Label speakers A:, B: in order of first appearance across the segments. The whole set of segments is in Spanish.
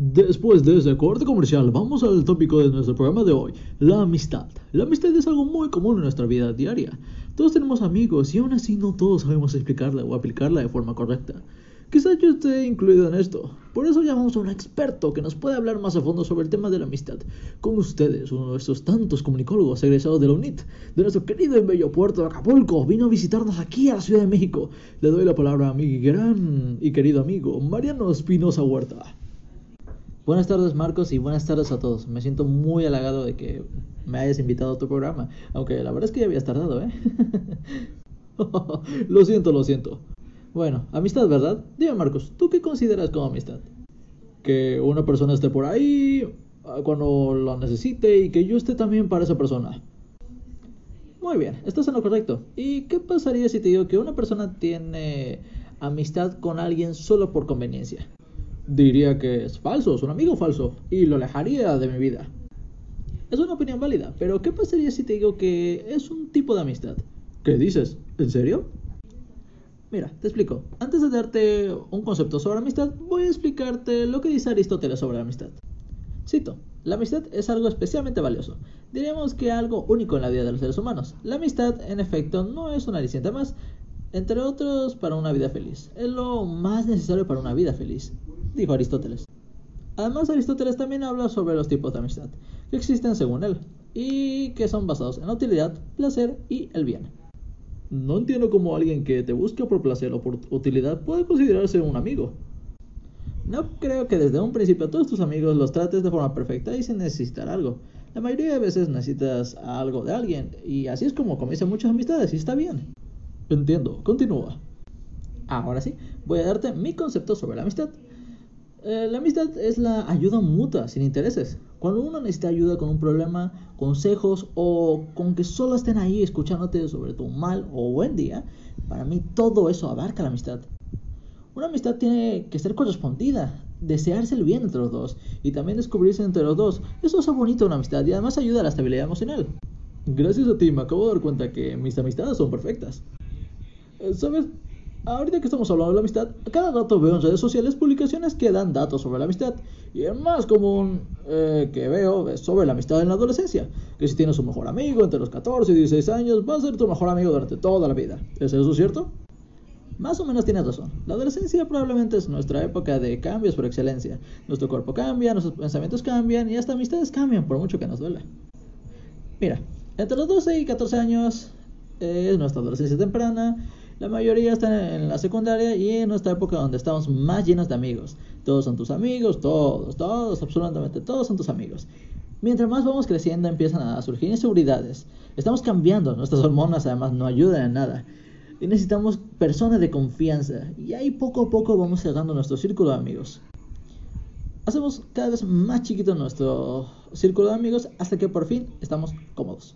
A: Después de ese corte comercial, vamos al tópico de nuestro programa de hoy, la amistad. La amistad es algo muy común en nuestra vida diaria. Todos tenemos amigos y aún así no todos sabemos explicarla o aplicarla de forma correcta. Quizás yo esté incluido en esto. Por eso llamamos a un experto que nos puede hablar más a fondo sobre el tema de la amistad. Con ustedes, uno de estos tantos comunicólogos egresados de la UNIT, de nuestro querido y bello puerto de Acapulco, vino a visitarnos aquí a la Ciudad de México. Le doy la palabra a mi gran y querido amigo, Mariano Espinosa Huerta.
B: Buenas tardes Marcos y buenas tardes a todos. Me siento muy halagado de que me hayas invitado a tu programa, aunque la verdad es que ya habías tardado, ¿eh?
A: lo siento, lo siento.
B: Bueno, amistad, ¿verdad? Dime Marcos, ¿tú qué consideras como amistad?
A: Que una persona esté por ahí ah, cuando lo necesite y que yo esté también para esa persona.
B: Muy bien, estás en lo correcto. ¿Y qué pasaría si te digo que una persona tiene amistad con alguien solo por conveniencia?
A: Diría que es falso, es un amigo falso, y lo alejaría de mi vida.
B: Es una opinión válida, pero ¿qué pasaría si te digo que es un tipo de amistad?
A: ¿Qué dices? ¿En serio?
B: Mira, te explico. Antes de darte un concepto sobre amistad, voy a explicarte lo que dice Aristóteles sobre la amistad. Cito, la amistad es algo especialmente valioso. Diríamos que algo único en la vida de los seres humanos. La amistad, en efecto, no es una aliciente más, entre otros, para una vida feliz. Es lo más necesario para una vida feliz dijo Aristóteles. Además, Aristóteles también habla sobre los tipos de amistad que existen según él y que son basados en la utilidad, placer y el bien.
A: No entiendo cómo alguien que te busca por placer o por utilidad puede considerarse un amigo.
B: No creo que desde un principio a todos tus amigos los trates de forma perfecta y sin necesitar algo. La mayoría de veces necesitas algo de alguien y así es como comienzan muchas amistades y está bien.
A: Entiendo, continúa.
B: Ahora sí, voy a darte mi concepto sobre la amistad. Eh, la amistad es la ayuda mutua, sin intereses. Cuando uno necesita ayuda con un problema, consejos o con que solo estén ahí escuchándote sobre tu mal o buen día, para mí todo eso abarca la amistad. Una amistad tiene que ser correspondida, desearse el bien entre los dos y también descubrirse entre los dos. Eso es bonito una amistad y además ayuda a la estabilidad emocional.
A: Gracias a ti me acabo de dar cuenta que mis amistades son perfectas. Eh, ¿Sabes? Ahorita que estamos hablando de la amistad, cada rato veo en redes sociales publicaciones que dan datos sobre la amistad. Y el más común eh, que veo es sobre la amistad en la adolescencia. Que si tienes un mejor amigo entre los 14 y 16 años, va a ser tu mejor amigo durante toda la vida. ¿Es eso cierto?
B: Más o menos tienes razón. La adolescencia probablemente es nuestra época de cambios por excelencia. Nuestro cuerpo cambia, nuestros pensamientos cambian y hasta amistades cambian por mucho que nos duela. Mira, entre los 12 y 14 años es nuestra adolescencia temprana la mayoría están en la secundaria y en nuestra época donde estamos más llenos de amigos. Todos son tus amigos, todos, todos, absolutamente todos son tus amigos. Mientras más vamos creciendo empiezan a surgir inseguridades. Estamos cambiando, nuestras hormonas además no ayudan en nada. Y necesitamos personas de confianza. Y ahí poco a poco vamos cerrando nuestro círculo de amigos. Hacemos cada vez más chiquito nuestro círculo de amigos hasta que por fin estamos cómodos.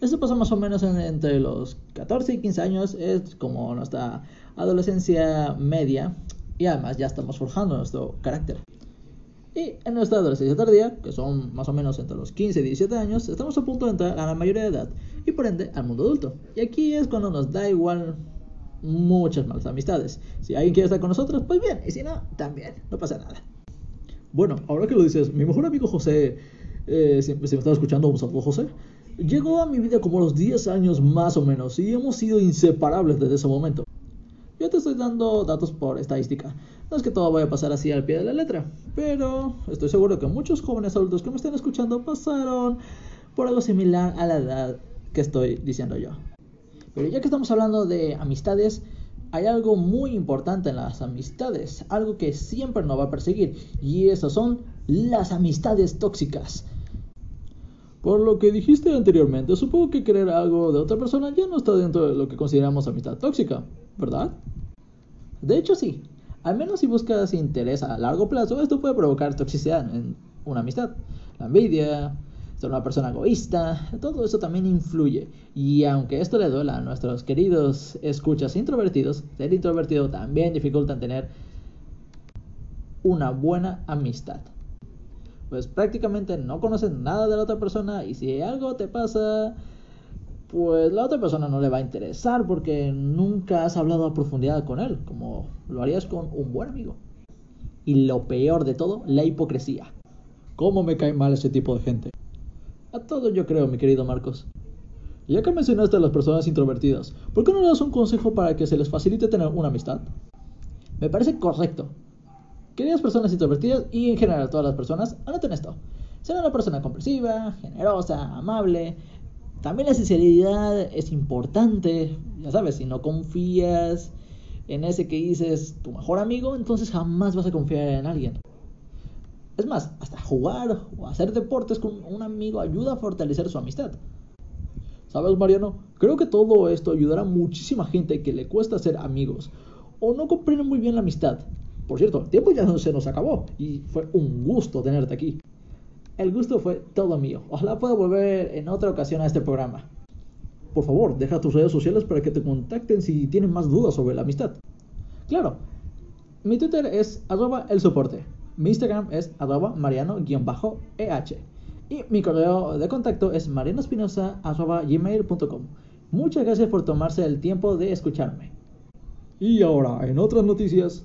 B: Esto pasa más o menos entre los 14 y 15 años, es como nuestra adolescencia media y además ya estamos forjando nuestro carácter. Y en nuestra adolescencia tardía, que son más o menos entre los 15 y 17 años, estamos a punto de entrar a la mayoría de edad y por ende al mundo adulto. Y aquí es cuando nos da igual muchas malas amistades. Si alguien quiere estar con nosotros, pues bien, y si no, también, no pasa nada.
A: Bueno, ahora que lo dices, mi mejor amigo José, eh, si, me estaba escuchando, un saludo José, Llegó a mi vida como los 10 años más o menos y hemos sido inseparables desde ese momento. Yo te estoy dando datos por estadística. No es que todo vaya a pasar así al pie de la letra, pero estoy seguro que muchos jóvenes adultos que me estén escuchando pasaron por algo similar a la edad que estoy diciendo yo. Pero ya que estamos hablando de amistades, hay algo muy importante en las amistades, algo que siempre nos va a perseguir, y esas son las amistades tóxicas. Por lo que dijiste anteriormente, supongo que querer algo de otra persona ya no está dentro de lo que consideramos amistad tóxica, ¿verdad?
B: De hecho sí, al menos si buscas interés a largo plazo, esto puede provocar toxicidad en una amistad. La envidia, ser una persona egoísta, todo eso también influye. Y aunque esto le duela a nuestros queridos escuchas introvertidos, ser introvertido también dificulta tener una buena amistad pues prácticamente no conoces nada de la otra persona y si algo te pasa, pues la otra persona no le va a interesar porque nunca has hablado a profundidad con él, como lo harías con un buen amigo. Y lo peor de todo, la hipocresía.
A: ¿Cómo me cae mal ese tipo de gente?
B: A todo yo creo, mi querido Marcos.
A: Ya que mencionaste a las personas introvertidas, ¿por qué no le das un consejo para que se les facilite tener una amistad?
B: Me parece correcto. Queridas personas introvertidas y en general todas las personas, anoten esto. Ser una persona comprensiva, generosa, amable. También la sinceridad es importante. Ya sabes, si no confías en ese que dices tu mejor amigo, entonces jamás vas a confiar en alguien. Es más, hasta jugar o hacer deportes con un amigo ayuda a fortalecer su amistad.
A: ¿Sabes, Mariano? Creo que todo esto ayudará a muchísima gente que le cuesta ser amigos o no comprende muy bien la amistad. Por cierto, el tiempo ya se nos acabó y fue un gusto tenerte aquí.
B: El gusto fue todo mío. Ojalá pueda volver en otra ocasión a este programa.
A: Por favor, deja tus redes sociales para que te contacten si tienen más dudas sobre la amistad.
B: Claro. Mi Twitter es arroba el soporte. Mi Instagram es arroba mariano-eh. Y mi correo de contacto es marianospinosa.gmail.com. Muchas gracias por tomarse el tiempo de escucharme.
A: Y ahora, en otras noticias,